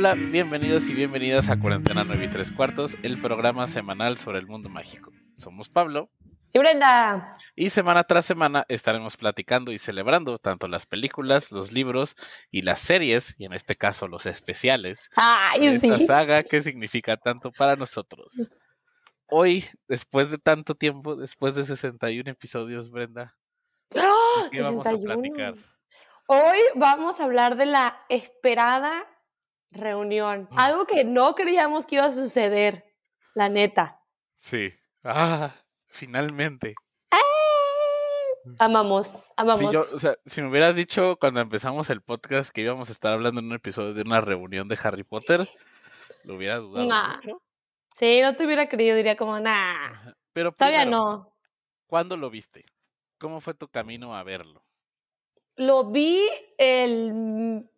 Hola, bienvenidos y bienvenidas a Cuarentena 9 y 3 cuartos, el programa semanal sobre el mundo mágico. Somos Pablo. Y Brenda. Y semana tras semana estaremos platicando y celebrando tanto las películas, los libros y las series, y en este caso los especiales, Ay, de esta sí. saga que significa tanto para nosotros. Hoy, después de tanto tiempo, después de 61 episodios, Brenda, ¡Ah! ¿qué vamos a 61. platicar? Hoy vamos a hablar de la esperada reunión. Mm. Algo que no creíamos que iba a suceder, la neta. Sí. Ah, finalmente. Amamos, amamos. Si, yo, o sea, si me hubieras dicho cuando empezamos el podcast que íbamos a estar hablando en un episodio de una reunión de Harry Potter, lo hubiera dudado Nah. mucho. Sí, no te hubiera creído, diría como, nah. Pero todavía primero, no. ¿Cuándo lo viste? ¿Cómo fue tu camino a verlo? Lo vi el...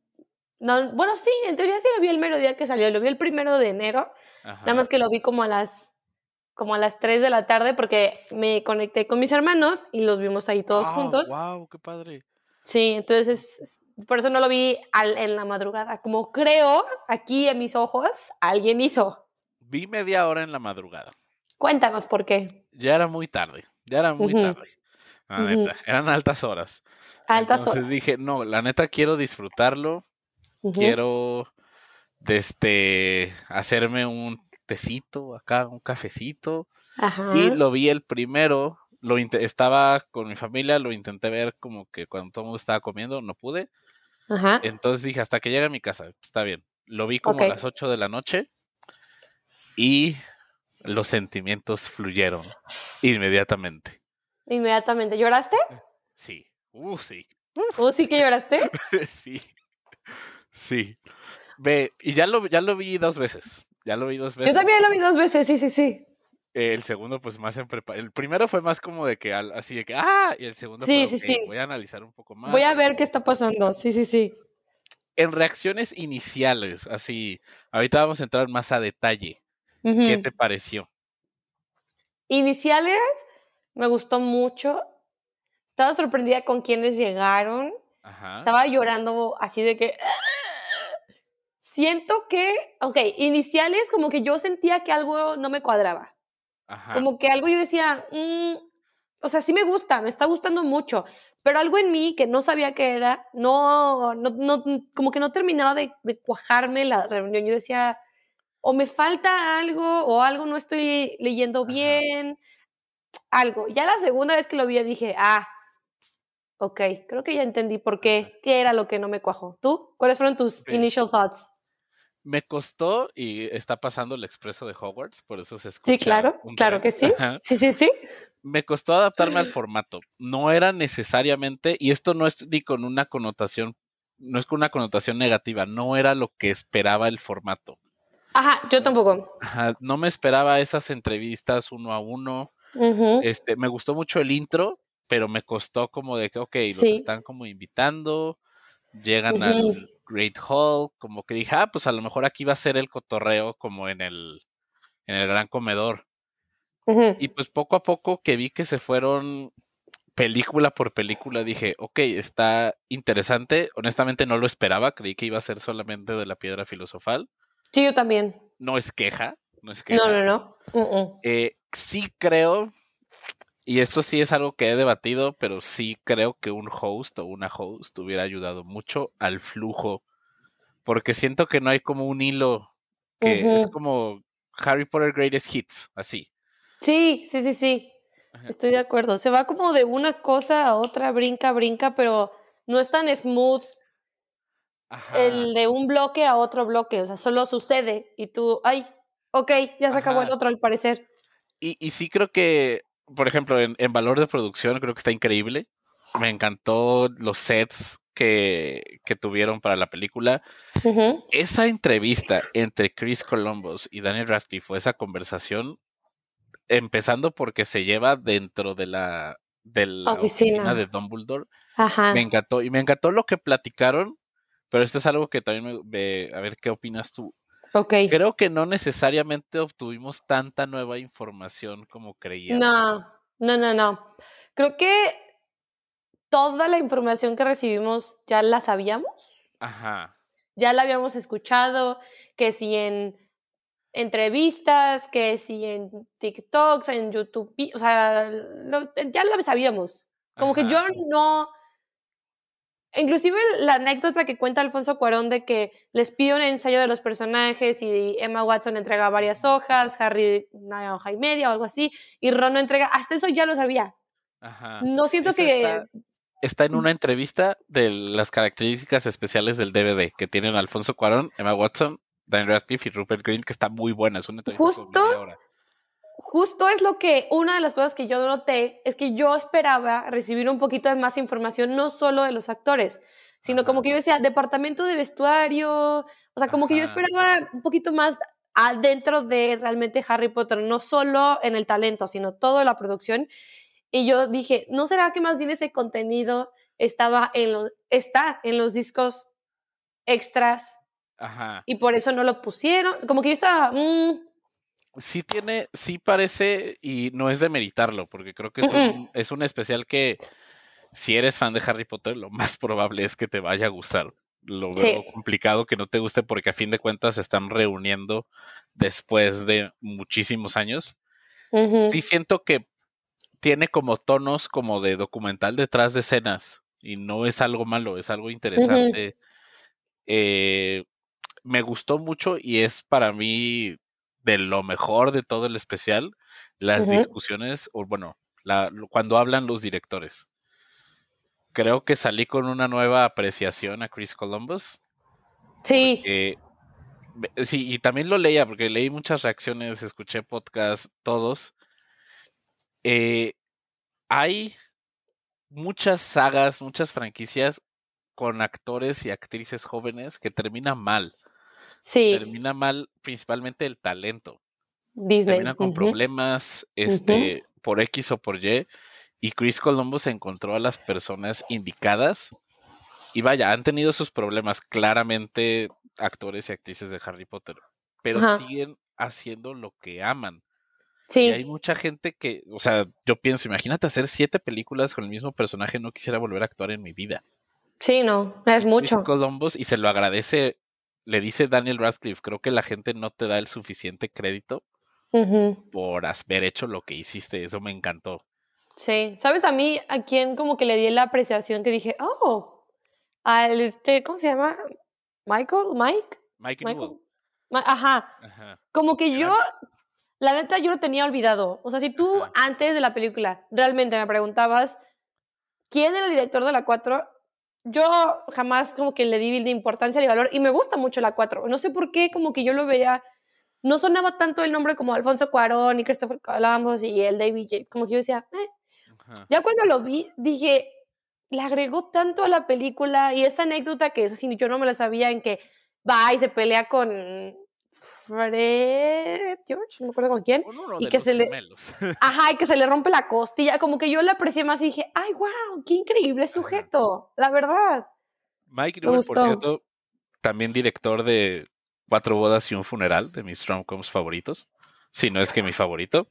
No, bueno, sí, en teoría sí lo vi el mero día que salió. Lo vi el primero de enero. Ajá. Nada más que lo vi como a las como a las 3 de la tarde porque me conecté con mis hermanos y los vimos ahí todos Ah, juntos. Wow, qué padre. Sí, entonces es- por eso no lo vi al- en la madrugada. Como creo, aquí en mis ojos, alguien hizo. Vi media hora en la madrugada. Cuéntanos por qué. Ya era muy tarde. Ya era muy tarde. La neta, eran altas horas. Altas Entonces horas. dije, no, la neta quiero disfrutarlo. Quiero este hacerme un tecito acá, un cafecito. Ajá. Y lo vi el primero, lo estaba con mi familia, lo intenté ver como que cuando todo el mundo estaba comiendo, no pude. Ajá. Entonces dije, hasta que llegue a mi casa, está bien. Lo vi como a las 8 de la noche y los sentimientos fluyeron inmediatamente. Inmediatamente. ¿Lloraste? Sí, uh, sí, ¿O sí que lloraste? sí, sí. Ve, y ya lo, ya lo vi dos veces. Ya lo vi dos veces. Yo también lo vi dos veces, sí, sí, sí. Eh, El segundo, pues más en prepa. El primero fue más como de que al- así de que, ah, y el segundo Sí, fue, sí, "Ok, sí. voy a analizar un poco más. Voy a ver qué está pasando. Sí, sí, sí. En reacciones iniciales, así, ahorita vamos a entrar más a detalle. ¿Qué te pareció? Iniciales, me gustó mucho. Estaba sorprendida con quienes llegaron. Ajá. Estaba llorando así de que... Siento que, ok, iniciales como que yo sentía que algo no me cuadraba. Ajá. Como que algo yo decía, "Mm, o sea, sí me gusta, me está gustando mucho, pero algo en mí que no sabía qué era, no, no, no como que no terminaba de, de cuajarme la reunión. Yo decía, o me falta algo, o algo no estoy leyendo Ajá. bien, algo. Ya la segunda vez que lo vi, dije, ah, ok, creo que ya entendí por qué, qué era lo que no me cuajó. ¿Tú? ¿Cuáles fueron tus Sí. initial thoughts? Me costó y está pasando el expreso de Hogwarts, por eso se escucha. Sí, claro, claro que sí. Ajá. Sí, sí, sí. Me costó adaptarme al formato. No era necesariamente, y esto no es ni con una connotación, no es con una connotación negativa, no era lo que esperaba el formato. Ajá, yo tampoco. Ajá, no me esperaba esas entrevistas uno a uno. Este, me gustó mucho el intro, pero me costó como de que, ok, los Sí. están como invitando, llegan al Great Hall, como que dije, ah, pues a lo mejor aquí va a ser el cotorreo como en el, en el gran comedor. Y pues poco a poco que vi que se fueron película por película, dije, ok, está interesante. Honestamente no lo esperaba, creí que iba a ser solamente de la piedra filosofal. Sí, yo también. No es queja, no es queja. No, no, no. Mm-mm. Eh, sí creo, y esto sí es algo que he debatido, pero sí creo que un host o una host hubiera ayudado mucho al flujo, porque siento que no hay como un hilo que es como Harry Potter Greatest Hits, así. Sí, sí, sí, sí. Ajá. Estoy de acuerdo. Se va como de una cosa a otra, brinca, brinca, pero no es tan smooth Ajá. el de un bloque a otro bloque. O sea, solo sucede y tú, ay, ok, ya se acabó el otro al parecer. Y, y sí creo que, por ejemplo, en, en valor de producción creo que está increíble. Me encantó los sets que, que tuvieron para la película. Esa entrevista entre Chris Columbus y Daniel Radcliffe, esa conversación, empezando porque se lleva dentro de la, de la oficina. Oficina. de Dumbledore, Ajá. me encantó. Y me encantó lo que platicaron, pero esto es algo que también me, me- a ver qué opinas tú. Creo que no necesariamente obtuvimos tanta nueva información como creíamos. No, no, no, no. Creo que toda la información que recibimos ya la sabíamos. Ajá. ya la habíamos escuchado, que si en entrevistas, que si en TikToks, en YouTube, o sea, ya lo sabíamos. Como que yo no... Inclusive la anécdota que cuenta Alfonso Cuarón de que les pide un ensayo de los personajes y Emma Watson entrega varias hojas, Harry una hoja y media o algo así, y Ron no entrega, hasta eso ya lo sabía. No siento que... Está, en una entrevista de las características especiales del DVD que tienen Alfonso Cuarón, Emma Watson, Dan Radcliffe y Rupert Green, que está muy buena. Es una entrevista Justo, justo es lo que, una de las cosas que yo noté es que yo esperaba recibir un poquito de más información, no solo de los actores, sino como que yo decía, departamento de vestuario, o sea, como que yo esperaba un poquito más adentro de realmente Harry Potter, no solo en el talento, sino toda la producción. Y yo dije, ¿no será que más bien ese contenido estaba en lo, está en los discos extras? Ajá. Y por eso no lo pusieron. Como que yo estaba... Mm". Sí tiene, sí parece, y no es de meritarlo, porque creo que es un, es un especial que si eres fan de Harry Potter, lo más probable es que te vaya a gustar. Lo veo complicado que no te guste porque a fin de cuentas se están reuniendo después de muchísimos años. Sí siento que tiene como tonos como de documental detrás de escenas y no es algo malo, es algo interesante. eh, me gustó mucho y es para mí de lo mejor de todo el especial las discusiones, o bueno, la, cuando hablan los directores. Creo que salí con una nueva apreciación a Chris Columbus. Sí. sí, y también lo leía porque leí muchas reacciones, escuché podcasts, todos. Eh, hay muchas sagas, muchas franquicias con actores y actrices jóvenes que terminan mal. Sí. Termina mal principalmente el talento. Disney. Termina con problemas este, por X o por Y. Y Chris Columbus encontró a las personas indicadas. Y vaya, han tenido sus problemas claramente actores y actrices de Harry Potter. Pero siguen haciendo lo que aman. Sí. Y hay mucha gente que, o sea, yo pienso, imagínate hacer siete películas con el mismo personaje, no quisiera volver a actuar en mi vida. Sí, no, es mucho. Chris Columbus y se lo agradece, le dice Daniel Radcliffe, creo que la gente no te da el suficiente crédito por haber hecho lo que hiciste, eso me encantó. Sí, ¿sabes a mí a quién como que le di la apreciación que dije, oh, al este, ¿cómo se llama? Michael, Mike? Mike Michael. Ajá. Ajá. Como que yo la neta yo lo tenía olvidado. O sea, si tú antes de la película realmente me preguntabas quién era el director de la 4, yo jamás como que le di de importancia y valor y me gusta mucho la 4. No sé por qué como que yo lo veía, no sonaba tanto el nombre como Alfonso Cuarón y Christopher Columbus y el David J. Como que yo decía, eh. ya cuando lo vi dije, le agregó tanto a la película y esa anécdota que es así, yo no me la sabía en que va y se pelea con Fred George, no me acuerdo con quién, y que se le Ajá, y que se le rompe la costilla, como que yo la aprecié más y dije, "Ay, wow, qué increíble sujeto", la verdad. Mike Newell, por cierto, también director de Cuatro bodas y un funeral, de mis romcoms favoritos, si no es que mi favorito.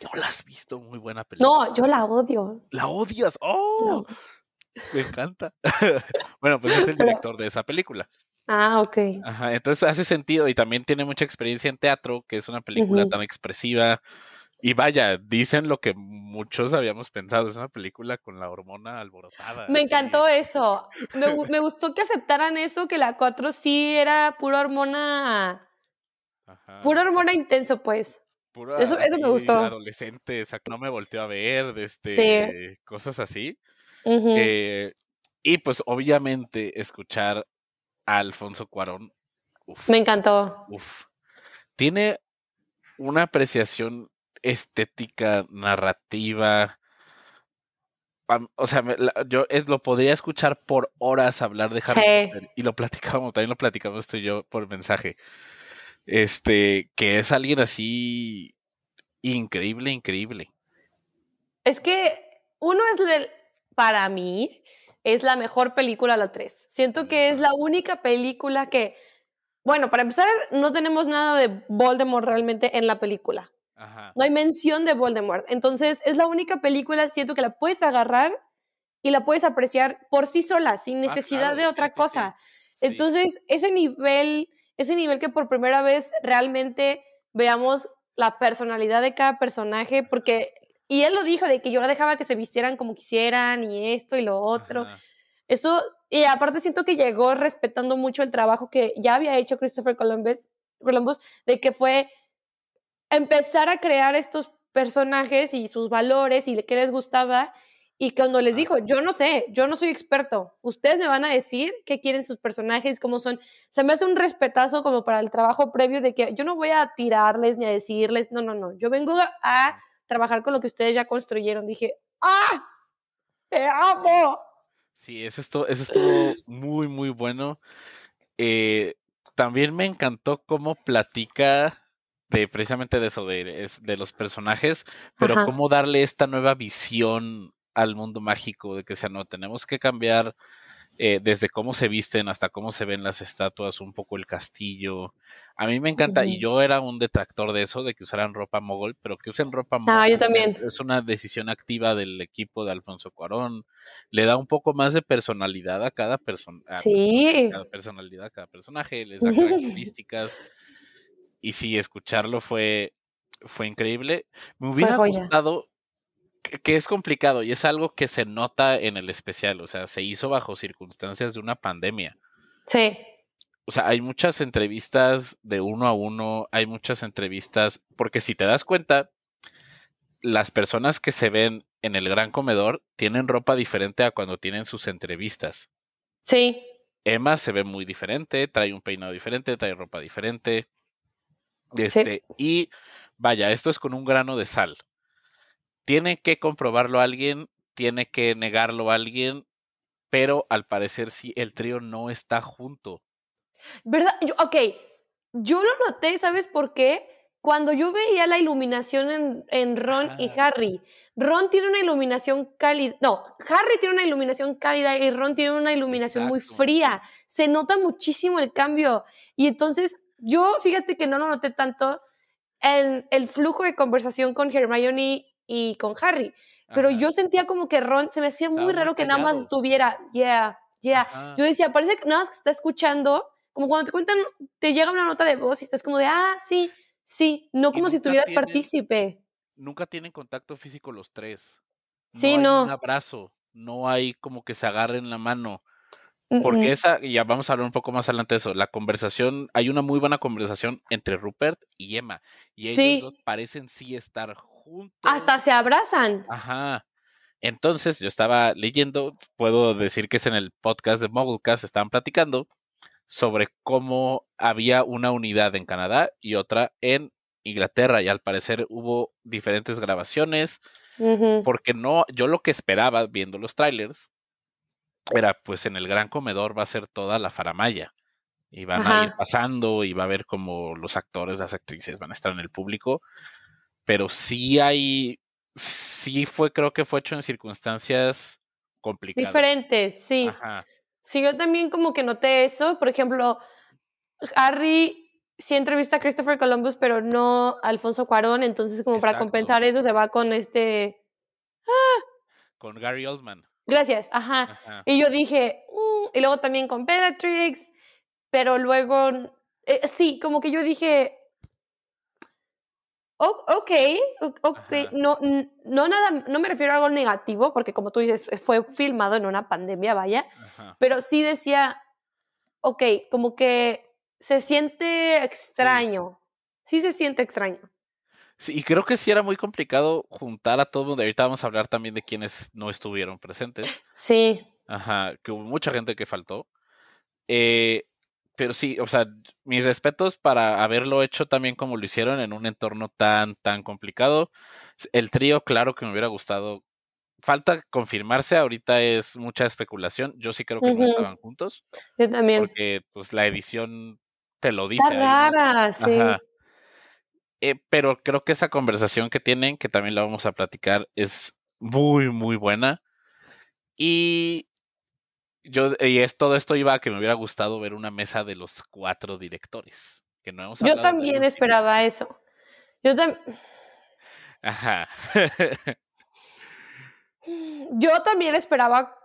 No la has visto, muy buena película. No, yo la odio. ¿La odias? ¡Oh! Me encanta. bueno, pues es el director de esa película. Ah, ok. Ajá, entonces hace sentido y también tiene mucha experiencia en teatro, que es una película tan expresiva. Y vaya, dicen lo que muchos habíamos pensado, es una película con la hormona alborotada. Me encantó eso. Me, me, gustó que aceptaran eso, que la 4 sí era pura hormona. Ajá. Pura hormona intenso, pues. eso, eso me gustó. Adolescente, o sea, no me volteó a ver, este, cosas así. Eh, y pues obviamente escuchar Alfonso Cuarón. Me encantó. Uf. Tiene una apreciación estética, narrativa. O sea, yo lo podría escuchar por horas hablar de Harry Potter. Y lo platicamos, también lo platicamos tú y yo por mensaje. Este, que es alguien así increíble, increíble. Es que uno es, para mí, es la mejor película la 3. Siento que es la única película que, bueno, para empezar, no tenemos nada de Voldemort realmente en la película. No hay mención de Voldemort. Entonces, es la única película, siento que la puedes agarrar y la puedes apreciar por sí sola, sin ah, necesidad de otra cosa. Entonces, ese nivel, ese nivel que por primera vez realmente veamos la personalidad de cada personaje, porque, y él lo dijo, de que yo la dejaba que se vistieran como quisieran y esto y lo otro. Eso, y aparte siento que llegó respetando mucho el trabajo que ya había hecho Christopher Columbus, Columbus de que fue empezar a crear estos personajes y sus valores y qué les gustaba. Y cuando les dijo, yo no sé, yo no soy experto, ustedes me van a decir qué quieren sus personajes, cómo son. Se me hace un respetazo como para el trabajo previo de que yo no voy a tirarles ni a decirles, no, no, no, yo vengo a trabajar con lo que ustedes ya construyeron. Dije, ¡ah! ¡Te amo! Sí, eso estuvo, eso estuvo muy, muy bueno. Eh, también me encantó cómo platica de precisamente de eso, de, de los personajes, pero cómo darle esta nueva visión al mundo mágico, de que sea, no, tenemos que cambiar eh, desde cómo se visten hasta cómo se ven las estatuas, un poco el castillo. A mí me encanta, y yo era un detractor de eso, de que usaran ropa mogol, pero que usen ropa mogol. Ah, yo también. Es una decisión activa del equipo de Alfonso Cuarón. Le da un poco más de personalidad a cada persona. Sí. cada personalidad a cada personaje, les da características. y sí, escucharlo fue, fue increíble. Me hubiera gustado que es complicado y es algo que se nota en el especial, o sea, se hizo bajo circunstancias de una pandemia. Sí. O sea, hay muchas entrevistas de uno a uno, hay muchas entrevistas, porque si te das cuenta, las personas que se ven en el gran comedor tienen ropa diferente a cuando tienen sus entrevistas. Sí. Emma se ve muy diferente, trae un peinado diferente, trae ropa diferente. Este, y vaya, esto es con un grano de sal tiene que comprobarlo alguien, tiene que negarlo alguien, pero al parecer sí, el trío no está junto. ¿Verdad? Yo, ok, yo lo noté, ¿sabes por qué? Cuando yo veía la iluminación en, en Ron y Harry, Ron tiene una iluminación cálida, no, Harry tiene una iluminación cálida y Ron tiene una iluminación muy fría. Se nota muchísimo el cambio. Y entonces, yo fíjate que no lo noté tanto en el flujo de conversación con Hermione y con Harry. Pero yo sentía como que Ron, se me hacía muy raro que nada más estuviera, yeah, yeah. Yo decía, parece que nada más que está escuchando, como cuando te cuentan, te llega una nota de voz y estás como de, ah, sí, sí, no como si estuvieras partícipe. Nunca tienen contacto físico los tres. sí, no. Un abrazo, no hay como que se agarren la mano. Porque esa, ya vamos a hablar un poco más adelante de eso, la conversación, hay una muy buena conversación entre Rupert y Emma. Y ellos dos parecen sí estar hasta se abrazan. Ajá. Entonces, yo estaba leyendo, puedo decir que es en el podcast de Mogulecast, estaban platicando sobre cómo había una unidad en Canadá y otra en Inglaterra y al parecer hubo diferentes grabaciones porque no, yo lo que esperaba viendo los trailers era pues en el gran comedor va a ser toda la faramaya y van a ir pasando y va a ver como los actores, las actrices van a estar en el público pero sí hay, sí fue, creo que fue hecho en circunstancias complicadas. Diferentes, sí. Sí, yo también como que noté eso. Por ejemplo, Harry sí entrevista a Christopher Columbus, pero no a Alfonso Cuarón, entonces como para compensar eso se va con este... ¡Ah! Con Gary Oldman. Gracias, ajá. Y yo dije, mm", y luego también con Bellatrix, pero luego, eh, sí, como que yo dije, ok, ok, no, no nada, no me refiero a algo negativo, porque como tú dices, fue filmado en una pandemia, vaya, pero sí decía, ok, como que se siente extraño, sí. se siente extraño. Sí, y creo que sí era muy complicado juntar a todo el mundo. Ahorita vamos a hablar también de quienes no estuvieron presentes. Sí. Ajá, que hubo mucha gente que faltó. Eh, pero sí, o sea, mis respetos para haberlo hecho también como lo hicieron en un entorno tan, tan complicado. El trío, claro que me hubiera gustado. Falta confirmarse, ahorita es mucha especulación. Yo sí creo que no estaban juntos. Yo también. Porque pues la edición te lo dice. Está rara, sí. Eh, pero creo que esa conversación que tienen, que también la vamos a platicar, es muy, muy buena. Y yo, y es, todo esto iba a que me hubiera gustado ver una mesa de los cuatro directores. Que no hemos yo también esperaba eso. Yo también. Ajá. yo también esperaba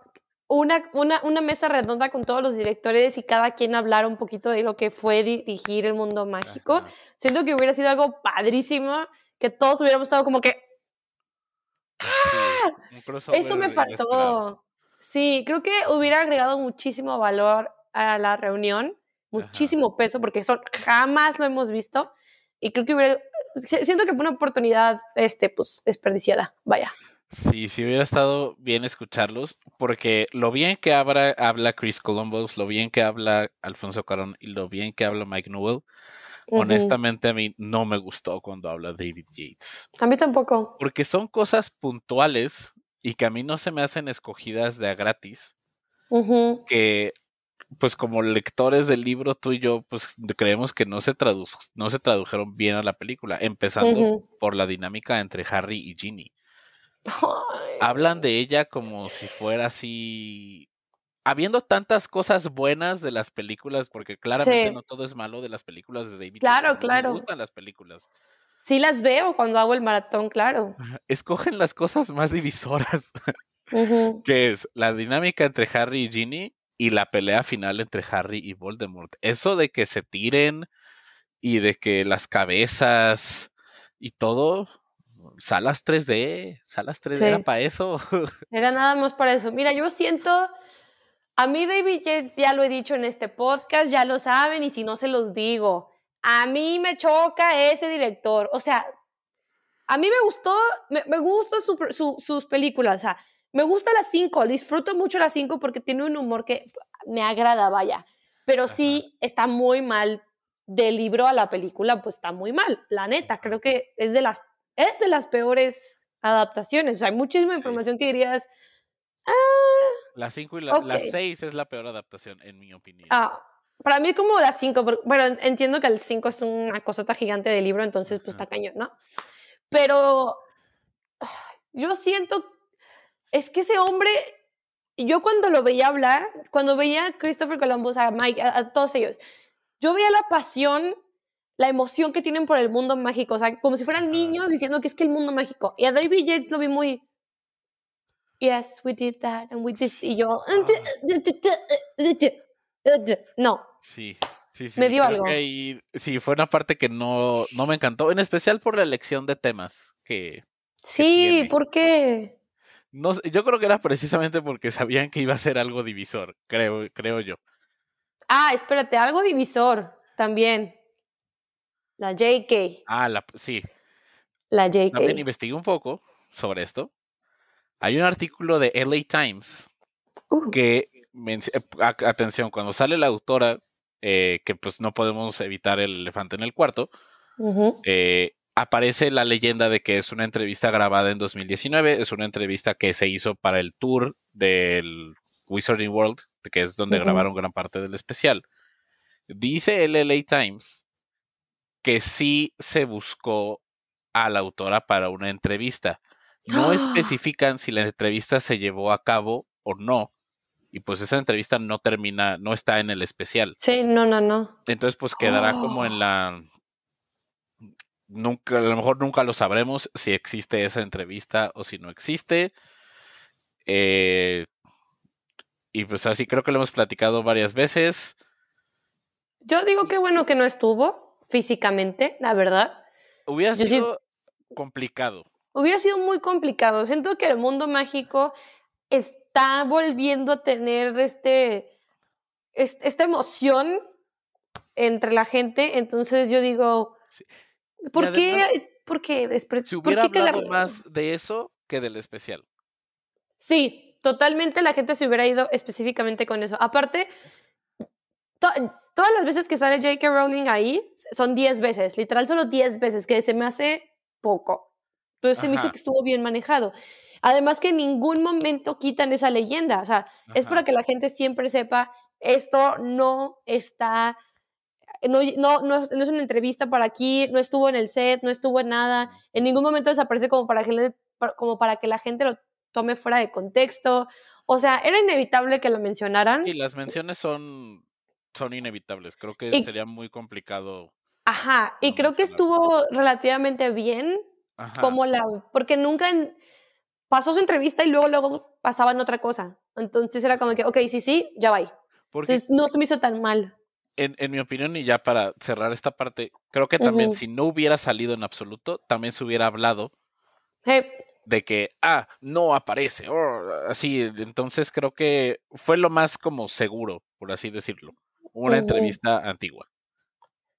una, una, una mesa redonda con todos los directores y cada quien hablar un poquito de lo que fue dirigir el mundo mágico. Ajá. Siento que hubiera sido algo padrísimo, que todos hubiéramos estado como que, Sí, crossover eso me faltó. Sí, creo que hubiera agregado muchísimo valor a la reunión, muchísimo peso, porque eso jamás lo hemos visto. Y creo que hubiera, si- siento que fue una oportunidad, este, pues, desperdiciada. Vaya. Sí, sí hubiera estado bien escucharlos, porque lo bien que habla, habla Chris Columbus, lo bien que habla Alfonso Carón y lo bien que habla Mike Newell, Ujú. honestamente a mí no me gustó cuando habla David Yates. A mí tampoco. Porque son cosas puntuales y que a mí no se me hacen escogidas de a gratis, que pues como lectores del libro tú y yo pues creemos que no se, tradu no se tradujeron bien a la película, empezando por la dinámica entre Harry y Ginny. Ay. Hablan de ella como si fuera así, habiendo tantas cosas buenas de las películas, porque claramente Sí. no todo es malo de las películas de David. Claro, claro. Me gustan las películas. Sí las veo cuando hago el maratón, claro. Escogen las cosas más divisoras. Que es la dinámica entre Harry y Ginny y la pelea final entre Harry y Voldemort. Eso de que se tiren y de que las cabezas y todo, salas 3D, salas 3D era para eso. Era nada más para eso. Mira, yo siento, a mí David Yates ya lo he dicho en este podcast, ya lo saben y si no se los digo, a mí me choca ese director. O sea, a mí me gustó, me, me gustan su- su- sus películas, o sea, me gusta las 5, disfruto mucho las 5 porque tiene un humor que me agrada, vaya. Pero sí está muy mal del libro a la película, pues está muy mal. La neta, creo que es de las, es de las peores adaptaciones. O sea, hay muchísima Sí. información que dirías, La 5 y la, la Ok. 6 es la peor adaptación, en mi opinión. ah, para mí como las 5, bueno, en- entiendo que el 5 es una cosota gigante de libro, entonces pues Ajá. está cañón, ¿no? Pero yo siento, es que ese hombre, yo cuando lo veía hablar, cuando veía a Christopher Columbus, a Mike, a, a todos ellos, yo veía la pasión, la emoción que tienen por el mundo mágico, o sea, como si fueran niños diciendo que es que el mundo mágico. Y a David Yates lo vi muy, yes, we did that, and we did, y yo, no, Sí, sí, sí. Me dio algo. que sí, fue una parte que no, no me encantó, en especial por la elección de temas que sí, tiene. ¿por qué? no yo creo que era precisamente porque sabían que iba a ser algo divisor, creo, creo yo. Ah, espérate, algo divisor también. La JK, Ah, la, sí, la JK. también investigué un poco sobre esto. Hay un artículo de LA Times Uh, que, eh, atención, cuando sale la autora, eh, que pues no podemos evitar el elefante en el cuarto, eh, aparece la leyenda de que es una entrevista grabada en 2019, es una entrevista que se hizo para el tour del Wizarding World, que es donde grabaron gran parte del especial. Dice el LA Times que sí se buscó a la autora para una entrevista. No ¡Ah! especifican si la entrevista se llevó a cabo o no. Y pues esa entrevista no termina, no está en el especial. Sí, no, no, no. Entonces, pues quedará como en la. Nunca, a lo mejor nunca lo sabremos si existe esa entrevista o si no existe. Eh, y pues así creo que lo hemos platicado varias veces. Yo digo que bueno que no estuvo físicamente, la verdad. Hubiera Yo sí- sido complicado. Hubiera sido muy complicado. Siento que el mundo mágico está volviendo a tener este, es- esta emoción entre la gente. Entonces yo digo, Sí. ¿por además, qué? ¿Por qué? despre- por hubiera qué la- hablado más de eso que del especial. Sí, totalmente la gente se hubiera ido específicamente con eso. Aparte, to- todas las veces que sale J.K. Rowling ahí son 10 veces, literal solo 10 veces, que se me hace poco. Entonces se me hizo Ajá. que estuvo bien manejado. Además que en ningún momento quitan esa leyenda, o sea, es para que la gente siempre sepa, esto no está, no, no, no, es- no es una entrevista para aquí, no estuvo en el set, no estuvo en nada, en ningún momento desaparece como para que, como para que la gente lo tome fuera de contexto. O sea, era inevitable que lo mencionaran. Y las menciones son, son inevitables. Creo que Y- sería muy complicado. Ajá, y creo que estuvo relativamente bien Ajá. como la, porque nunca en- pasó su entrevista y luego luego pasaban otra cosa. Entonces era como que, ok, sí, sí, ya va. Entonces no se me hizo tan mal. en, en mi opinión, y ya para cerrar esta parte, creo que también si no hubiera salido en absoluto, también se hubiera hablado Hey, de que, ah, no aparece, oh, así. Entonces creo que fue lo más como seguro, por así decirlo. Una entrevista antigua.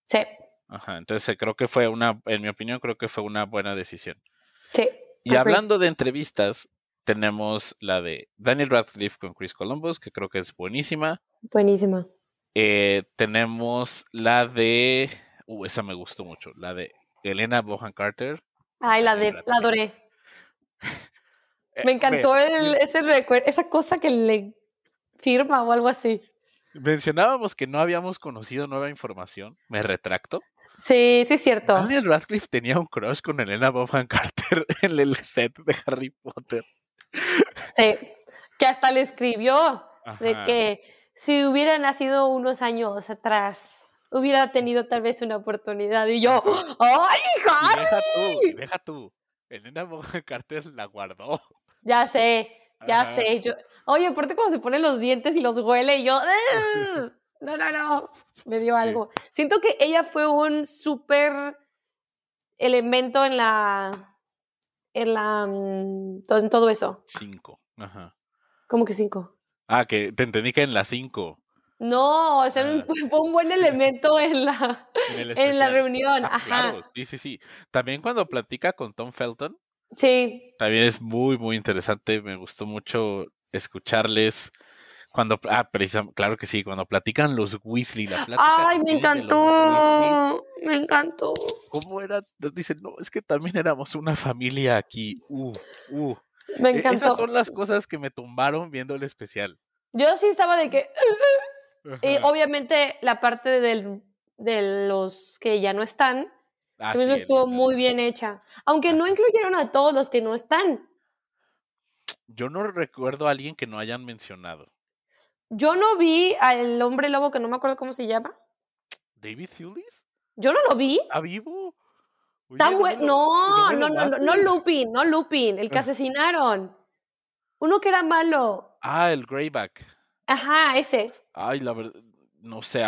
sí, Ajá, entonces creo que fue una, en mi opinión, creo que fue una buena decisión. sí. Y hablando de entrevistas, tenemos la de Daniel Radcliffe con Chris Columbus, que creo que es buenísima. Buenísima. Eh, tenemos la de, uh, esa me gustó mucho, la de Elena Bohan Carter. Ay, la, de, la adoré. Eh, Me encantó el, ese recuerdo, esa cosa que le firma o algo así. Mencionábamos que no habíamos conocido nueva información. Me retracto. Sí, sí es cierto. Daniel Radcliffe tenía un crush con Elena Bohan Carter en el set de Harry Potter. Sí. Que hasta le escribió de que si hubiera nacido unos años atrás, hubiera tenido tal vez una oportunidad. Y yo, ¡ay, Harry! deja tú, deja tú. Elena Bohan Carter la guardó. Ya sé, ya Ajá. sé. Yo, oye, aparte cuando se pone los dientes y los huele, y yo, "Ugh, no, no, no, me dio Sí. algo. Siento que ella fue un súper elemento en la, en la, mm, en todo eso. Cinco. Ajá. ¿Cómo que cinco? Ah, que te entendí que en las cinco. No, o sea, Ah. fue, un buen elemento en la, En, la reunión. Ah, Ajá. claro, sí, sí, sí. También cuando platica con Tom Felton, Sí, también es muy, muy interesante. Me gustó mucho escucharles. Cuando, ah, precisamente, claro que sí, cuando platican los Weasley, la plática Ay, me encantó. Me encantó. ¿Cómo era? Dicen, no, es que también éramos una familia aquí. Uh, uh. Me E- Esas encantó. son las cosas que me tumbaron viendo el especial. Yo sí estaba de que. Y obviamente la parte del, de los que ya no están, Ah, sí, estuvo muy bien hecha. Aunque no incluyeron a todos los que no están. Yo no recuerdo a alguien que no hayan mencionado. Yo no vi al hombre lobo que no me acuerdo cómo se llama. ¿David Thewlis? Yo no lo vi. ¿Está vivo? Oye, Tan no No, no, no, no, no. Lupin, no Lupin, el que Ah. asesinaron. Uno que era malo. Ah, el Greyback. Ajá, ese. Ay, la verdad, no sé.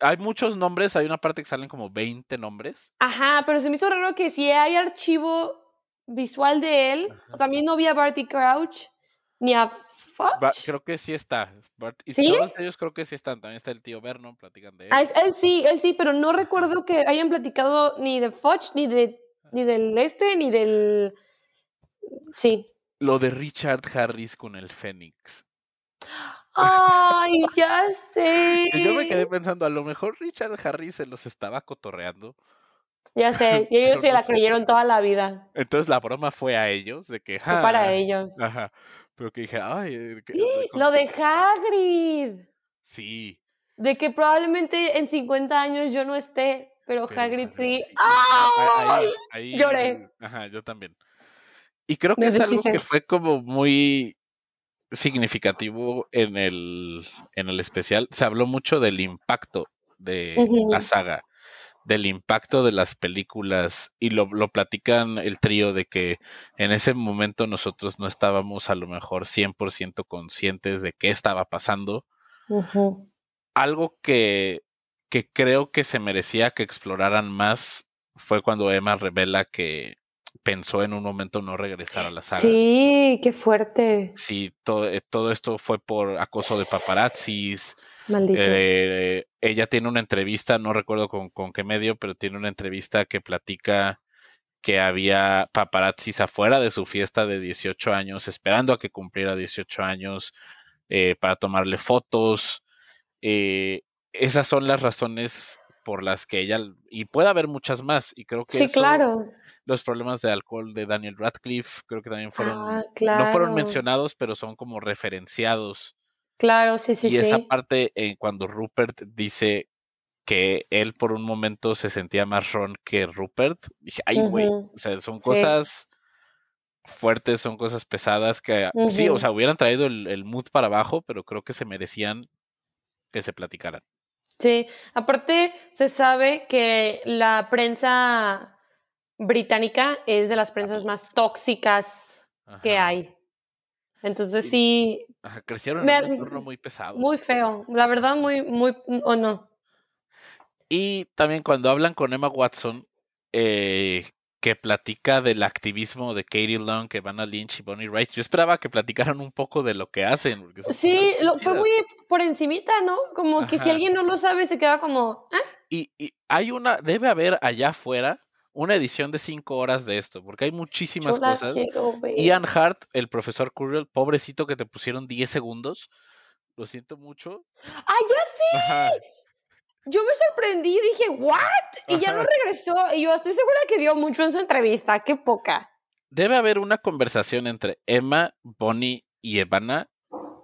Hay muchos nombres, hay una parte que salen como 20 nombres. Ajá, pero se me hizo raro que si hay archivo visual de él, Ajá. también no vi a Barty Crouch ni a Creo que sí está. Bart- Y ¿Sí? todos ellos creo que sí están. También está el tío Vernon, platican de él. Ah, es- él sí, él sí, pero no recuerdo que hayan platicado ni de Foch, ni de ni del este, ni del. Sí. Lo de Richard Harris con el Fénix. Ay, ya sé. Yo me quedé pensando, a lo mejor Richard Harris se los estaba cotorreando. Ya sé, y ellos se la creyeron toda la vida. Entonces la broma fue a ellos, de que... Fue para "Ja". ellos. Ajá. Pero que dije, ay, eh, Lo de Hagrid. Sí. De que probablemente en 50 años yo no esté, pero, pero Hagrid sí. sí. Ah, ¡Ay! ahí- ahí- Lloré. Ajá, yo también. Y creo que Me es algo que fue como muy significativo en el, en el especial. Se habló mucho del impacto de la saga, del impacto de las películas, y lo, lo platican el trío de que en ese momento nosotros no estábamos a lo mejor 100% conscientes de qué estaba pasando. Algo que, que creo que se merecía que exploraran más fue cuando Emma revela que pensó en un momento no regresar a la saga. Sí, qué fuerte. Sí, todo, eh, todo esto fue por acoso de paparazzis. Malditos. Eh, ella tiene una entrevista, no recuerdo con, con qué medio, pero tiene una entrevista que platica que había paparazzis afuera de su fiesta de 18 años, esperando a que cumpliera 18 años eh, para tomarle fotos. Eh, esas son las razones por las que ella, y puede haber muchas más, y creo que sí, eso- claro. los problemas de alcohol de Daniel Radcliffe, creo que también fueron, Ah, no fueron mencionados, pero son como referenciados. Claro, sí, sí, y esa sí. parte, eh, cuando Rupert dice que él por un momento se sentía más Ron que Rupert, dije, ay, güey, o sea, son Sí. cosas fuertes, son cosas pesadas que, sí, o sea, hubieran traído el, el mood para abajo, pero creo que se merecían que se platicaran. Sí, aparte se sabe que la prensa británica es de las prensas más tóxicas que hay. Entonces sí, Ajá, crecieron en un entorno muy pesado. Muy feo. La verdad, muy, muy, o no. Y también cuando hablan con Emma Watson, eh, que platica del activismo de Katie Long, Vanna Lynch y Bonnie Wright, yo esperaba que platicaran un poco de lo que hacen. porque Sí, lo, fue muy por encimita, ¿no? Como que si alguien no lo sabe, se queda como, ah, Y, y hay una, debe haber allá afuera una edición de cinco horas de esto, porque hay muchísimas yo cosas. Ian Hart, el profesor Curriel, pobrecito que te pusieron 10 segundos. Lo siento mucho. ¡Ah, ya sí! Ajá. Yo me sorprendí, dije, ¿what? Y ya no regresó. Y yo estoy segura que dio mucho en su entrevista. Qué poca. Debe haber una conversación entre Emma, Bonnie y Evana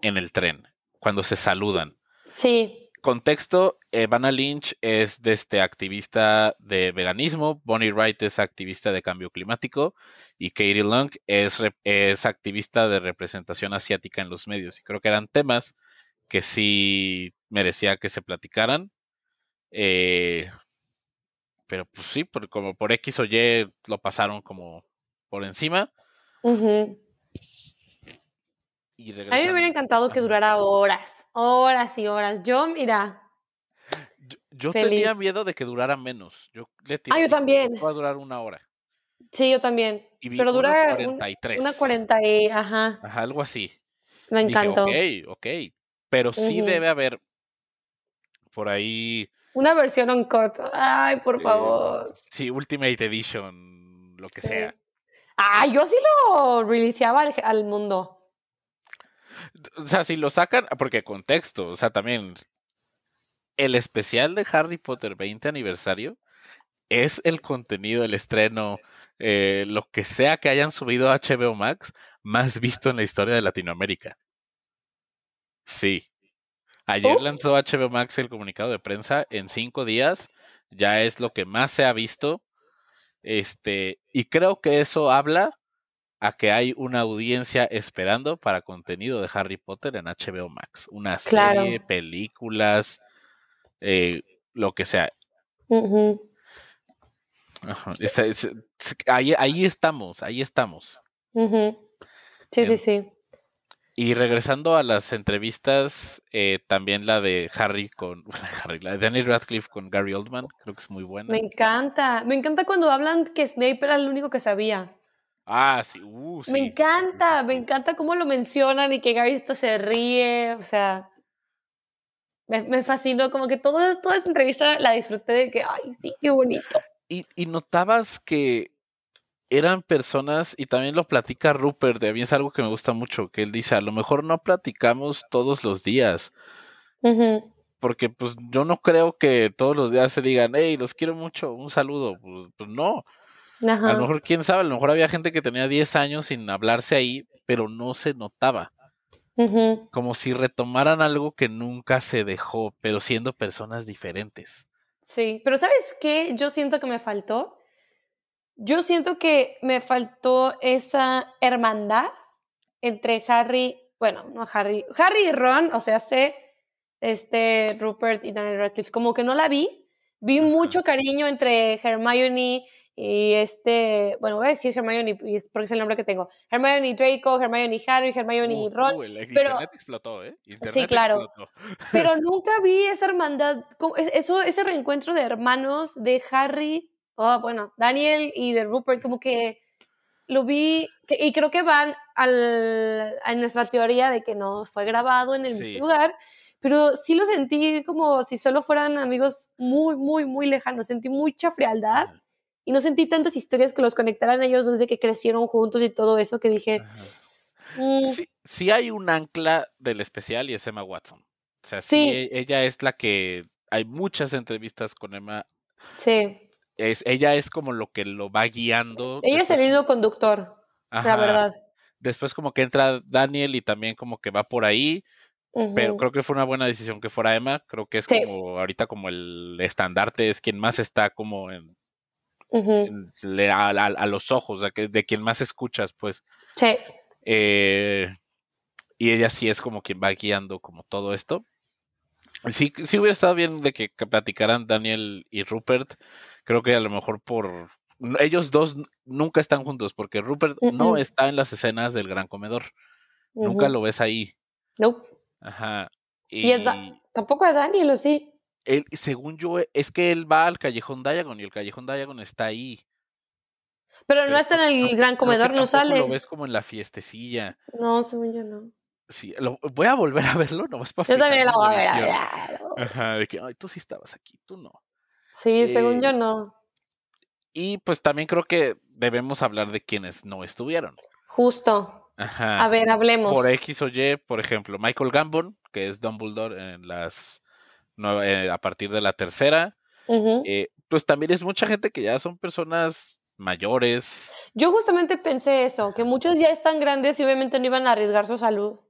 en el tren, cuando se saludan. Sí. Contexto, Evana Lynch es de este activista de veganismo, Bonnie Wright es activista de cambio climático y Katie Long es, es activista de representación asiática en los medios. Y creo que eran temas que sí merecía que se platicaran. eh, pero pues sí, por, como por X o Y lo pasaron como por encima. Y A mí me hubiera encantado que durara horas, horas y horas. Yo, mira, Yo, yo tenía miedo de que durara menos. Yo le Ah, tiré, yo dije, también. "Esto Va a durar una hora. sí, yo también. Y Pero una dura un- 43. una 40 y, ajá, Ajá, algo así. me encantó. Dije, ok, ok. Pero sí debe haber por ahí, Una versión on cut. Ay, por Eh, favor. sí, Ultimate Edition, lo que Sí. sea. Ah, yo sí lo releaseaba al, al mundo. O sea, si lo sacan, porque contexto, o sea, también el especial de Harry Potter 20 aniversario es el contenido, el estreno, eh, lo que sea que hayan subido a HBO Max, más visto en la historia de Latinoamérica. Sí. Ayer Oh. lanzó HBO Max el comunicado de prensa en cinco días, ya es lo que más se ha visto. Este, y creo que eso habla a que hay una audiencia esperando para contenido de Harry Potter en HBO Max. Una Claro. serie, películas, eh, lo que sea. Ajá, es- es- ahí, ahí estamos, ahí estamos. Ujú. Sí, sí, Bien. sí. Y regresando a las entrevistas, eh, también la de Harry con Harry, la de Daniel Radcliffe con Gary Oldman, creo que es muy buena. Me encanta. Me encanta cuando hablan que Snape era el único que sabía. Ah, sí, uh, sí. Me encanta, me encanta cómo lo mencionan y que Gary se ríe. O sea, me, me fascinó. Como que toda, toda esta entrevista la disfruté de que, ay, sí, qué bonito. Y, y notabas que eran personas, y también lo platica Rupert, de a mí es algo que me gusta mucho, que él dice, a lo mejor no platicamos todos los días, porque pues yo no creo que todos los días se digan, hey, los quiero mucho, un saludo, pues, pues no, a lo mejor quién sabe, a lo mejor había gente que tenía 10 años sin hablarse ahí, pero no se notaba, como si retomaran algo que nunca se dejó, pero siendo personas diferentes. Sí, pero ¿sabes qué? Yo siento que me faltó. Yo siento que me faltó esa hermandad entre Harry, bueno, no Harry, Harry y Ron, o sea, este, este Rupert y Daniel Radcliffe, como que no la vi. Vi mucho cariño entre Hermione y este, bueno, voy a decir Hermione porque es el nombre que tengo. Hermione y Draco, Hermione y Harry, Hermione y Uh, Ron. uh, el pero- internet explotó, ¿eh? Internet claro. explotó. Pero nunca vi esa hermandad, eso, ese reencuentro de hermanos de Harry, oh, bueno, Daniel y de Rupert, como que lo vi, y creo que van al, a nuestra teoría de que no fue grabado en el Sí. mismo lugar, pero sí lo sentí como si solo fueran amigos muy, muy, muy lejanos, sentí mucha frialdad. Y no sentí tantas historias que los conectaran a ellos desde que crecieron juntos y todo eso que dije, Ajá. mm, Sí, sí hay un ancla del especial y es Emma Watson. O sea, sí, Sí. e- ella es la que hay muchas entrevistas con Emma. sí, Es, ella es como lo que lo va guiando. ella es el hilo conductor, como- la ajá, verdad. Después como que entra Daniel y también como que va por ahí, pero creo que fue una buena decisión que fuera Emma. Creo que es Sí. como ahorita como el estandarte, es quien más está como en, Le- a, a- a los ojos, que de quien más escuchas, pues. Sí, Eh, y ella sí es como quien va guiando como todo esto. Sí, sí hubiera estado bien de que, que platicaran Daniel y Rupert. Creo que a lo mejor por... Ellos dos nunca están juntos porque Rupert no está en las escenas del gran comedor. Nunca lo ves ahí. Nope. Ajá. Y es Da- Y tampoco es Daniel, ¿o sí? Él, según yo, es que él va al Callejón Diagon y el Callejón Diagon está ahí. Pero Pero no está en el gran comedor, no sale. Lo ves como en la fiestecilla. No, según yo no. Sí, lo- voy a volver a verlo, nomás para Yo también lo voy a ver. edición. a ver. Ajá, de que, ay, tú sí estabas aquí, tú no. Sí, según Eh, yo no. Y pues también creo que debemos hablar de quienes no estuvieron. Justo. Ajá. A ver, hablemos. Por X o Y, por ejemplo, Michael Gambon, que es Dumbledore en las eh, a partir de la tercera. Eh, pues también es mucha gente que ya son personas mayores. Yo justamente pensé eso, que muchos ya están grandes y obviamente no iban a arriesgar su salud.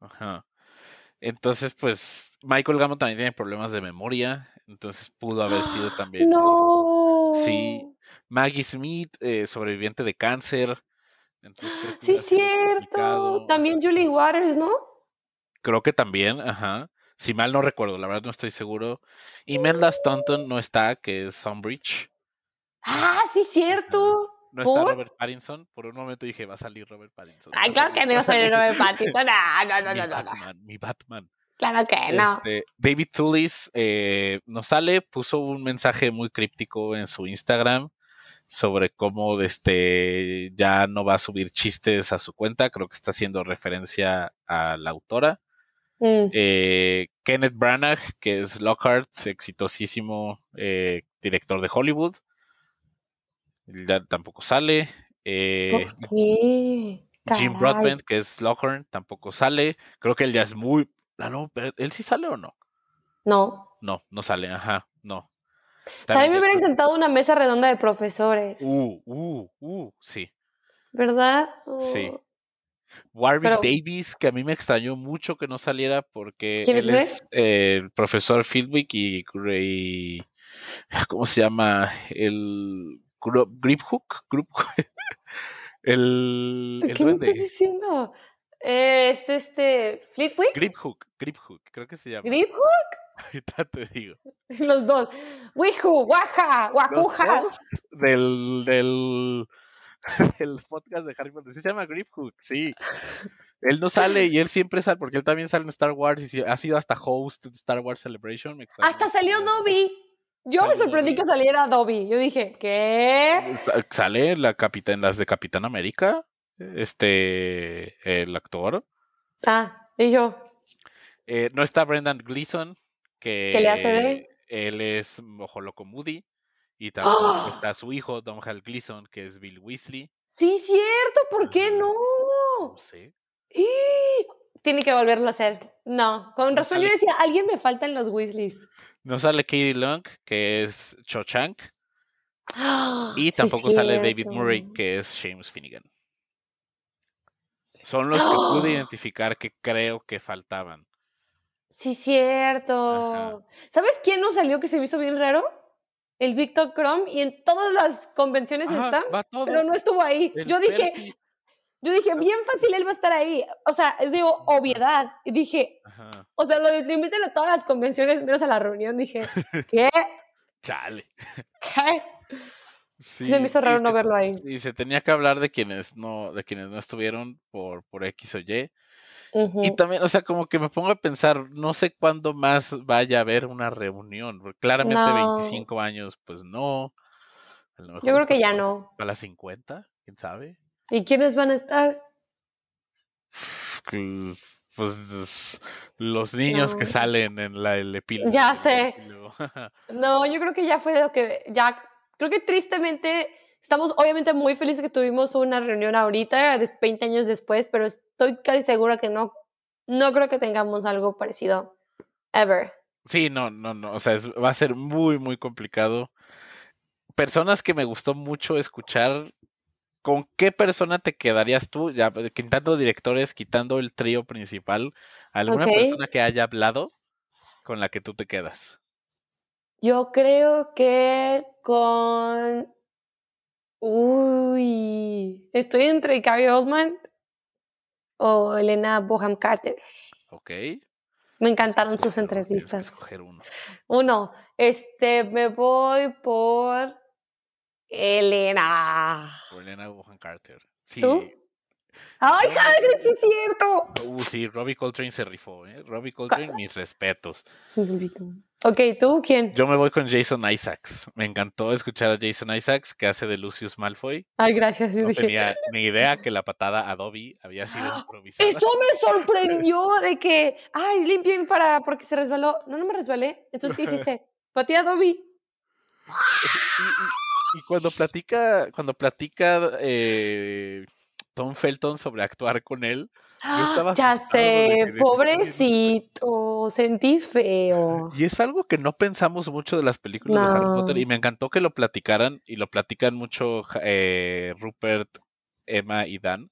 Ajá. Entonces, pues, Michael Gambon también tiene problemas de memoria. Entonces pudo haber sido también. eso. No. Sí. Maggie Smith, eh, sobreviviente de cáncer. Entonces, creo que Sí, cierto. complicado. También Julie Waters, ¿no? Creo que también, ajá. Si mal no recuerdo, la verdad no estoy seguro. Y Melda Staunton no está, que es Sunbridge. Ah, sí, cierto. No está. Robert Pattinson. Por un momento dije, va a salir Robert Pattinson. Ay, claro que no va a salir Robert Pattinson. No, no, no, mi no, no, mi Batman. Claro que no. Este, David Tullis eh, nos sale, puso un mensaje muy críptico en su Instagram sobre cómo este, ya no va a subir chistes a su cuenta. Creo que está haciendo referencia a la autora. Mm. Eh, Kenneth Branagh, que es Lockhart, exitosísimo eh, director de Hollywood. Ya tampoco sale. Eh, ¿Por qué? Jim. Broadbent, que es Lockhart, tampoco sale. Creo que él ya es muy. Ah, no, pero él sí sale o no. No. No, no sale, ajá, no. También me ya hubiera creo- encantado una mesa redonda de profesores. Uh, uh, uh, sí, ¿Verdad? sí. Warwick Pero- Davis, que a mí me extrañó mucho que no saliera porque ¿Quién él es es eh, el profesor Fieldwick y, y- ¿cómo se llama? El Grip Hook, Grip Hook. el, el ¿Qué me estás diciendo? Es este. ¿Fleetwick? Grip Hook, Grip Hook, creo que se llama. ¿Grip Hook? Ahorita te digo. Los dos. Wihu, Waja, Wajuja. del, del, del podcast de Harry Potter. Sí se llama Grip Hook, sí. Él no sale y él siempre sale, porque él también sale en Star Wars y ha sido hasta host de Star Wars Celebration. me Hasta salió Dobby. Yo me sorprendí Dobby. que saliera Dobby. Yo dije, ¿qué? Sa- Sale en la capitán, las de Capitán América, este, el actor. Ah, y yo. Eh, no está Brendan Gleeson, que ¿Qué le hace de? él es Ojo Loco Moody. Y tampoco ¡Ah! está su hijo, Domhnall Gleeson, que es Bill Weasley. Sí, cierto, ¿por qué no? No sé. ¡Ih! Tiene que volverlo a hacer. No, con No razón yo decía, alguien me falta en los Weasleys. No sale Katie Long, que es Cho Chang. ¡Ah! Y Sí, tampoco sale David Murray, que es James Finnegan. Son los que pude ¡Ah! identificar que creo que faltaban. Sí, cierto. ¿Sabes quién no salió que se me hizo bien raro? El Victor Crumb y en todas las convenciones Ajá, está, va todo. pero no estuvo ahí. El Yo dije, yo dije, bien fácil él va a estar ahí. O sea, es de obviedad. Y dije, Ajá, o sea, lo, lo invitan a todas las convenciones, menos a la reunión. Dije, ¿qué? chale. ¿Qué? Sí, se me hizo raro no se- verlo ahí. Y se tenía que hablar de quienes no, de quienes no estuvieron por, por X o Y. Y también, o sea, como que me pongo a pensar, no sé cuándo más vaya a haber una reunión. porque claramente No. 25 años, pues no. A lo mejor Yo creo que ya no. Para las 50, quién sabe. ¿Y quiénes van a estar? Pues los niños que salen en la, el epílogo. Ya sé. No, yo creo que ya fue lo que, ya, creo que tristemente estamos obviamente muy felices que tuvimos una reunión ahorita, des- 20 años después, pero estoy casi segura que no, no creo que tengamos algo parecido. Ever. Sí, no, no, no. O sea, es- va a ser muy, muy complicado. Personas que me gustó mucho escuchar. ¿Con qué persona te quedarías tú? Ya, quitando directores, quitando el trío principal. ¿Alguna persona que haya hablado con la que tú te quedas? Yo creo que con... Uy, estoy entre Gary Oldman o Elena Boham Carter. Ok. Me encantaron sus que entrevistas. escoger uno. Uno, este, me voy por Elena. Por Elena Bonham Carter. Sí. ¿Tú? ¡Ay, Hagrid, sí es cierto! Uh, sí, Robbie Coltrane se rifó, ¿eh? Robbie Coltrane, mis respetos. Ok, ¿tú quién? Yo me voy con Jason Isaacs. Me encantó escuchar a Jason Isaacs, que hace de Lucius Malfoy. Ay, gracias. No tenía ni idea que la patada a Dobby había sido improvisada. Eso me sorprendió de que, ay, limpien para, porque se resbaló. No, no me resbalé. Entonces, ¿qué hiciste? Pateé a Dobby. Y, cuando platica, cuando platica eh, Tom Felton sobre actuar con él, ¡Ah! ya sé, pobrecito, sentí feo. Y es algo que no pensamos mucho de las películas de Harry Potter y me encantó que lo platicaran y lo platican mucho eh, Rupert, Emma y Dan.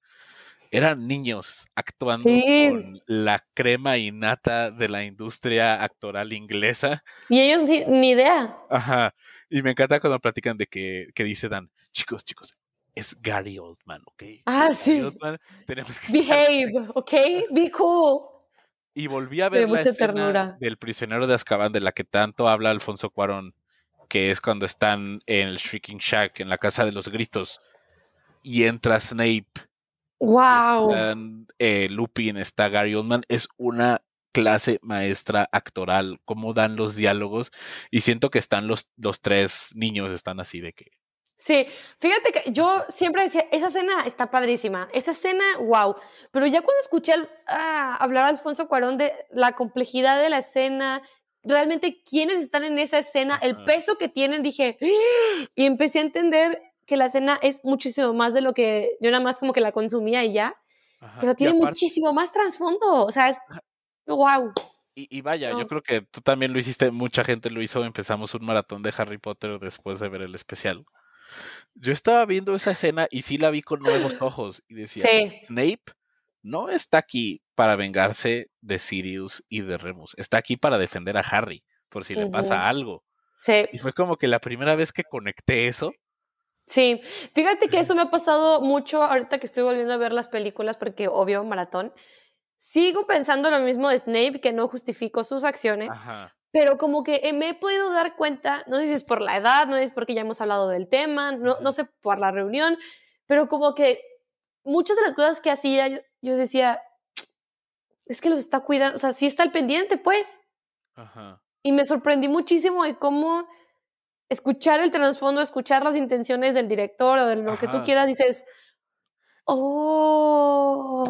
Eran niños actuando con la crema innata de la industria actoral inglesa. Y ellos ni idea. Ajá. Y me encanta cuando platican de que, que dice Dan, chicos, chicos, es Gary Oldman, ¿ok? Ah, sí. tenemos que Behave, ¿ok? Be cool. Y volví a ver la escena del prisionero de Azkaban de la que tanto habla Alfonso Cuarón, que es cuando están en el Shrieking Shack, en la casa de los gritos, y entra Snape. Wow. Están, eh, Lupin, está Gary Oldman. Es una clase maestra actoral, cómo dan los diálogos, y siento que están los, los tres niños, están así de que Sí, fíjate que yo siempre decía, esa escena está padrísima, esa escena, wow, pero ya cuando escuché hablar a Alfonso Cuarón de la complejidad de la escena, realmente quiénes están en esa escena, el peso que tienen, dije, y empecé a entender que la escena es muchísimo más de lo que yo nada más como que la consumía y ya, pero tiene muchísimo más trasfondo, o sea, es wow. Y, vaya, yo creo que tú también lo hiciste, mucha gente lo hizo, empezamos un maratón de Harry Potter después de ver el especial. Yo estaba viendo esa escena y sí la vi con nuevos ojos y decía, Snape no está aquí para vengarse de Sirius y de Remus, está aquí para defender a Harry por si le pasa algo. Sí. Y fue como que la primera vez que conecté eso. Sí, fíjate que eso me ha pasado mucho ahorita que estoy volviendo a ver las películas porque obvio maratón. Sigo pensando lo mismo de Snape, que no justificó sus acciones, Ajá pero como que eh, me he podido dar cuenta, no sé si es por la edad, no sé si es porque ya hemos hablado del tema, no, no sé por la reunión, pero como que muchas de las cosas que hacía, yo, decía, es que los está cuidando, o sea, sí está al pendiente, pues. Ajá. Y me sorprendí muchísimo de cómo escuchar el trasfondo, escuchar las intenciones del director o de lo que tú quieras, dices, oh.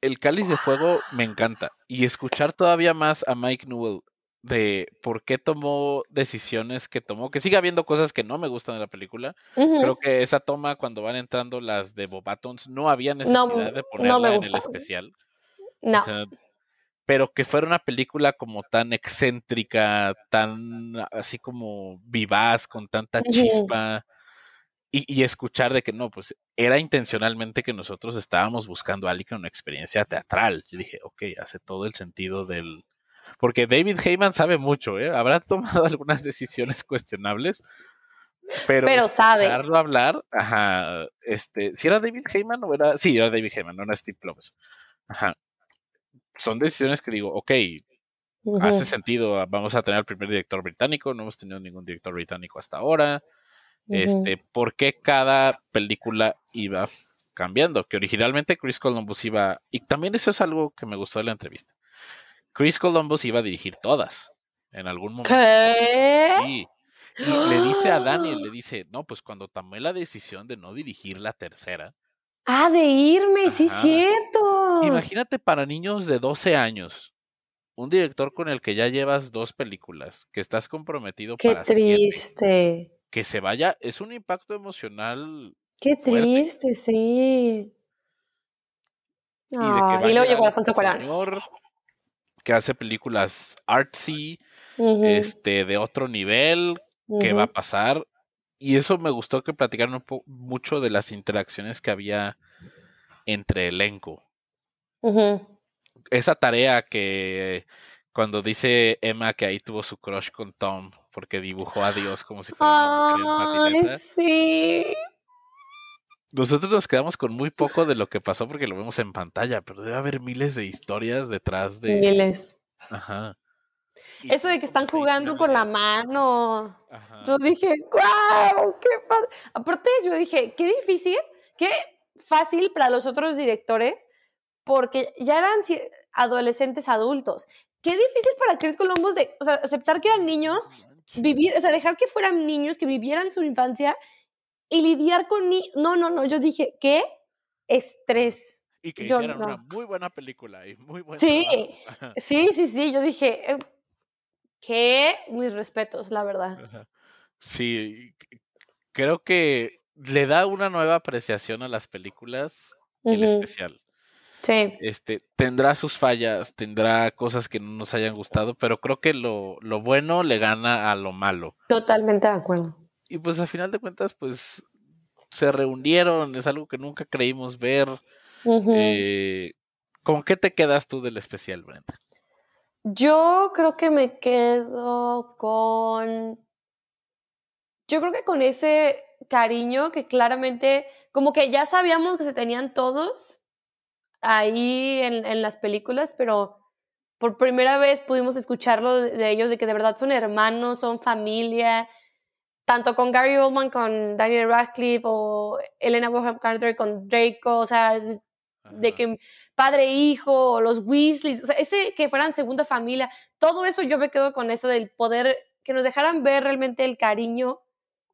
El cáliz de fuego me encanta. Y escuchar todavía más a Mike Newell de por qué tomó decisiones que tomó, que sigue habiendo cosas que no me gustan de la película. Creo que esa toma cuando van entrando las de Bobatons no había necesidad de ponerla en el especial. No. pero que fuera una película como tan excéntrica, tan así como vivaz, con tanta chispa. Y, y, escuchar de que no, pues era intencionalmente que nosotros estábamos buscando a alguien con una experiencia teatral. Y dije, ok, hace todo el sentido del, porque David Heyman sabe mucho, ¿eh? Habrá tomado algunas decisiones cuestionables, pero, pero sabe. hablar, ajá, este, si era David Heyman o era, sí, era David Heyman, no era Steve Kloves. Ajá. Son decisiones que digo, ok, hace sentido, vamos a tener al primer director británico, no hemos tenido ningún director británico hasta ahora. Este, ¿por qué cada película iba cambiando? Que originalmente Chris Columbus iba, y también eso es algo que me gustó de la entrevista. Chris Columbus iba a dirigir todas en algún momento. ¿Qué? Sí. Y le dice a Daniel, le dice, no, pues cuando tomé la decisión de no dirigir la tercera. Ah, de irme, sí sí, cierto. Imagínate para niños de 12 años, un director con el que ya llevas dos películas, que estás comprometido Qué triste. que se vaya, es un impacto emocional. Qué triste, sí. y, luego llegó Alfonso Cuarón que hace películas artsy, este, de otro nivel, que va a pasar. Y eso me gustó que platicaron mucho de las interacciones que había entre elenco. Esa tarea que cuando dice Emma que ahí tuvo su crush con Tom porque dibujó a Dios como si fuera una sí. Nosotros nos quedamos con muy poco de lo que pasó porque lo vemos en pantalla, pero debe haber miles de historias detrás de. Miles. Ajá. Eso de que están jugando con la mano. Yo dije, ¡guau! ¡Qué padre! Aparte, yo dije, qué difícil, qué fácil para los otros directores porque ya eran adolescentes adultos. Qué difícil para Chris Columbus de o sea, aceptar que eran niños, vivir, o sea, dejar que fueran niños, que vivieran su infancia y lidiar con ni no, no, no, yo dije, ¿qué? Estrés. Y que hicieran una muy buena película y muy buena. Sí, sí, sí, sí, yo dije, eh, ¿qué? Mis respetos, la verdad. Sí, creo que le da una nueva apreciación a las películas, el especial. Sí. Este, tendrá sus fallas, tendrá cosas que no nos hayan gustado, pero creo que lo, lo bueno le gana a lo malo. Totalmente de acuerdo. Y pues a final de cuentas, pues se reunieron, es algo que nunca creímos ver. Eh, ¿Con qué te quedas tú del especial, Brenda? Yo creo que me quedo con. Yo creo que con ese cariño que claramente, como que ya sabíamos que se tenían todos ahí en, en las películas, pero por primera vez pudimos escucharlo de, ellos, de que de verdad son hermanos, son familia, tanto con Gary Oldman, con Daniel Radcliffe o Elena Bonham Carter con Draco, o sea, de que padre e hijo, los Weasleys, o sea, ese que fueran segunda familia, todo eso yo me quedo con eso del poder, que nos dejaran ver realmente el cariño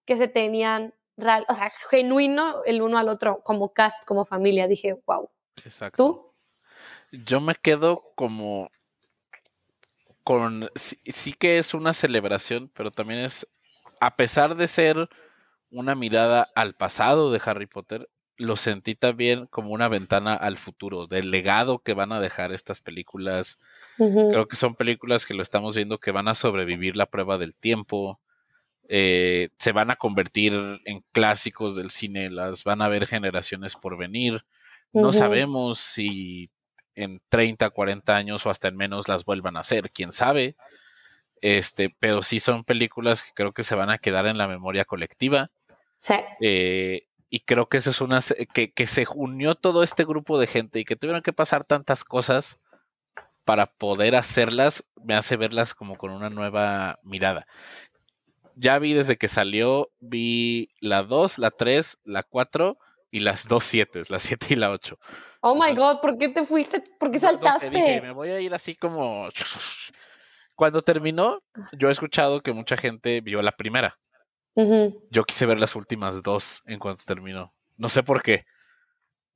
que se tenían, real, o sea, genuino el uno al otro, como cast, como familia, dije, wow. Exacto. ¿Tú? Yo me quedo como con, sí, sí que es una celebración, pero también es, a pesar de ser una mirada al pasado de Harry Potter, lo sentí también como una ventana al futuro, del legado que van a dejar estas películas. Creo que son películas que lo estamos viendo que van a sobrevivir la prueba del tiempo, eh, se van a convertir en clásicos del cine, las van a ver generaciones por venir. No sabemos si en 30, 40 años o hasta en menos las vuelvan a hacer, quién sabe. Este, pero sí son películas que creo que se van a quedar en la memoria colectiva. Sí. Eh, y creo que eso es una que, que se unió todo este grupo de gente y que tuvieron que pasar tantas cosas para poder hacerlas, me hace verlas como con una nueva mirada. Ya vi desde que salió, vi la 2, la 3, la 4 y las dos 7, la 7 y la 8. Oh my god, ¿por qué te fuiste? ¿Por qué saltaste? Dije, me voy a ir así como. Cuando terminó, yo he escuchado que mucha gente vio la primera. Yo quise ver las últimas dos en cuanto terminó. No sé por qué.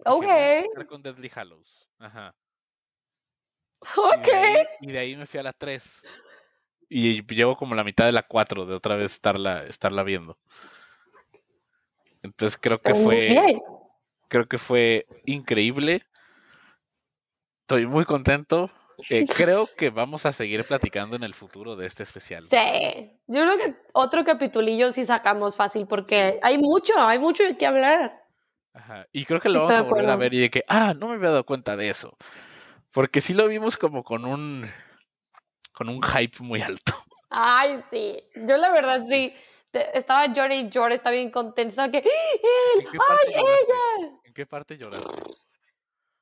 Ok. con Deadly Hallows. Ajá. Ok. Y de, ahí, me fui a la 3. Y llevo como la mitad de la 4 de otra vez estarla, estarla viendo. Entonces creo que fue. Creo que fue increíble. Estoy muy contento. Eh, creo que vamos a seguir platicando en el futuro de este especial. Sí, yo creo que otro capitulillo sí sacamos fácil porque hay mucho, hay mucho de qué hablar. Ajá. Y creo que lo vamos a volver a ver y de que, ah, no me había dado cuenta de eso. Porque sí lo vimos como con un con un hype muy alto. Ay, sí. Yo la verdad sí. Estaba llorando y llorando, estaba bien contenta. Que. ¡Ay, ella! ¿En qué parte lloraste?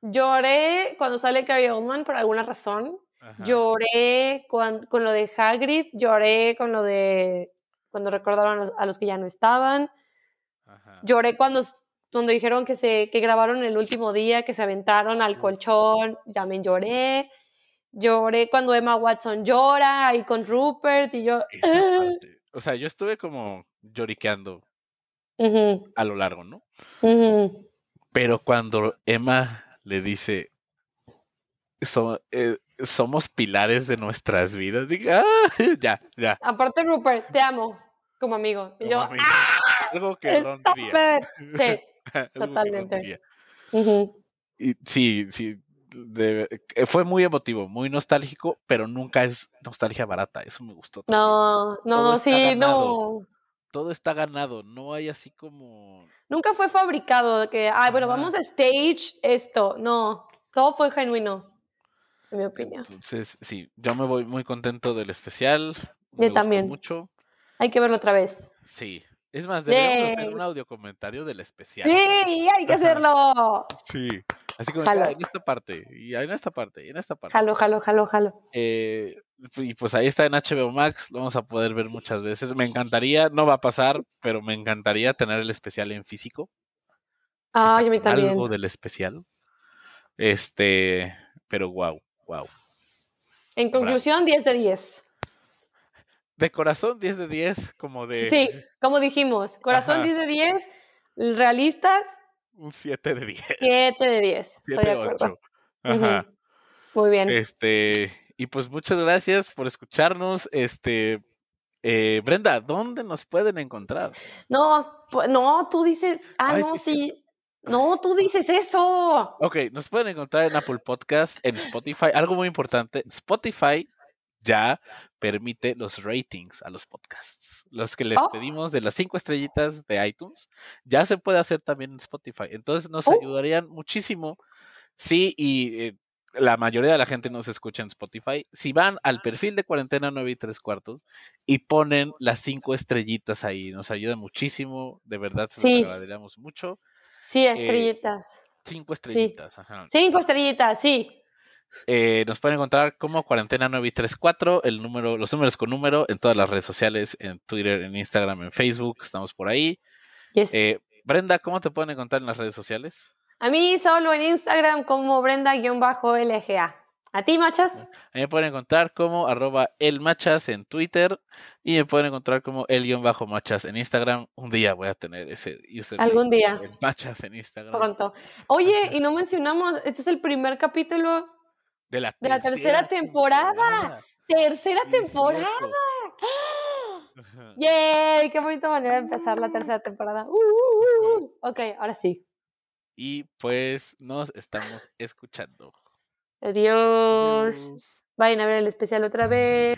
Lloré cuando sale Carrie Oldman por alguna razón. Lloré con, con, lo de Hagrid, lloré con lo de cuando recordaron a los, que ya no estaban. Lloré cuando, cuando dijeron que se que grabaron el último día, que se aventaron al colchón, ya me lloré. Lloré cuando Emma Watson llora ahí con Rupert y yo. O sea, yo estuve como lloriqueando a lo largo, ¿no? Pero cuando Emma le dice, eh, somos pilares de nuestras vidas. Diga, ah, ya, ya. Aparte, Rupert, te amo como amigo. Y yo, ¡Ah! algo que Ron Sí, totalmente. y, sí, sí. Eh, fue muy emotivo, muy nostálgico, pero nunca es nostalgia barata. Eso me gustó. No, no, sí, no todo está ganado, no hay así como... Nunca fue fabricado, que, ay, bueno, vamos a stage esto, no, todo fue genuino, en mi opinión. Entonces, sí, yo me voy muy contento del especial. Yo también. Mucho. Hay que verlo otra vez. Sí, es más, deberíamos hacer un audio comentario del especial. Sí, hay que hacerlo. sí. Así como en esta parte, y en esta parte, y en esta parte. Jalo, jalo, jalo, jalo. Eh, y pues ahí está en HBO Max, lo vamos a poder ver muchas veces. Me encantaría, no va a pasar, pero me encantaría tener el especial en físico. Ah, mí saquen también. algo del especial. Este, pero wow, wow. En conclusión, 10 de 10. De corazón 10 de 10, como de Sí, como dijimos, corazón Ajá. 10 de 10, realistas un 7 de 10. 7 de 10. 7 Estoy de de acuerdo. 8. Ajá. Muy bien. Este, y pues muchas gracias por escucharnos. Este, eh, Brenda, ¿dónde nos pueden encontrar? No, pu- no, tú dices, ah, Ay, no, sí, sí. No, tú dices eso. Ok, nos pueden encontrar en Apple Podcast, en Spotify. Algo muy importante, Spotify ya permite los ratings a los podcasts. Los que les Oh. pedimos de las cinco estrellitas de iTunes, ya se puede hacer también en Spotify. Entonces nos Oh. ayudarían muchísimo. Sí, y eh, la mayoría de la gente nos escucha en Spotify. Si van al perfil de cuarentena 9 y 3 cuartos y ponen las cinco estrellitas ahí, nos ayuda muchísimo. De verdad, se Sí. los agradeceríamos mucho. Sí, estrellitas. Cinco estrellitas. ajá. Cinco estrellitas, sí. Eh, nos pueden encontrar como Cuarentena 934, el número, los números con número en todas las redes sociales, en Twitter, en Instagram, en Facebook, estamos por ahí. Yes. Eh, Brenda, ¿cómo te pueden encontrar en las redes sociales? A mí solo en Instagram como Brenda-LGA. ¿A ti, machas? A mí me pueden encontrar como arroba elmachas en Twitter y me pueden encontrar como el-machas en Instagram. Un día voy a tener ese username. Algún día. El machas en Instagram. Pronto. Oye, y no mencionamos, este es el primer capítulo, De la, de la tercera temporada. tercera Sí, temporada. ¡Yay! Qué bonita manera de empezar la tercera temporada. Uh, uh, uh. Ok, ahora sí. Y pues nos estamos escuchando. Adiós. Adiós. Vayan a ver el especial otra vez.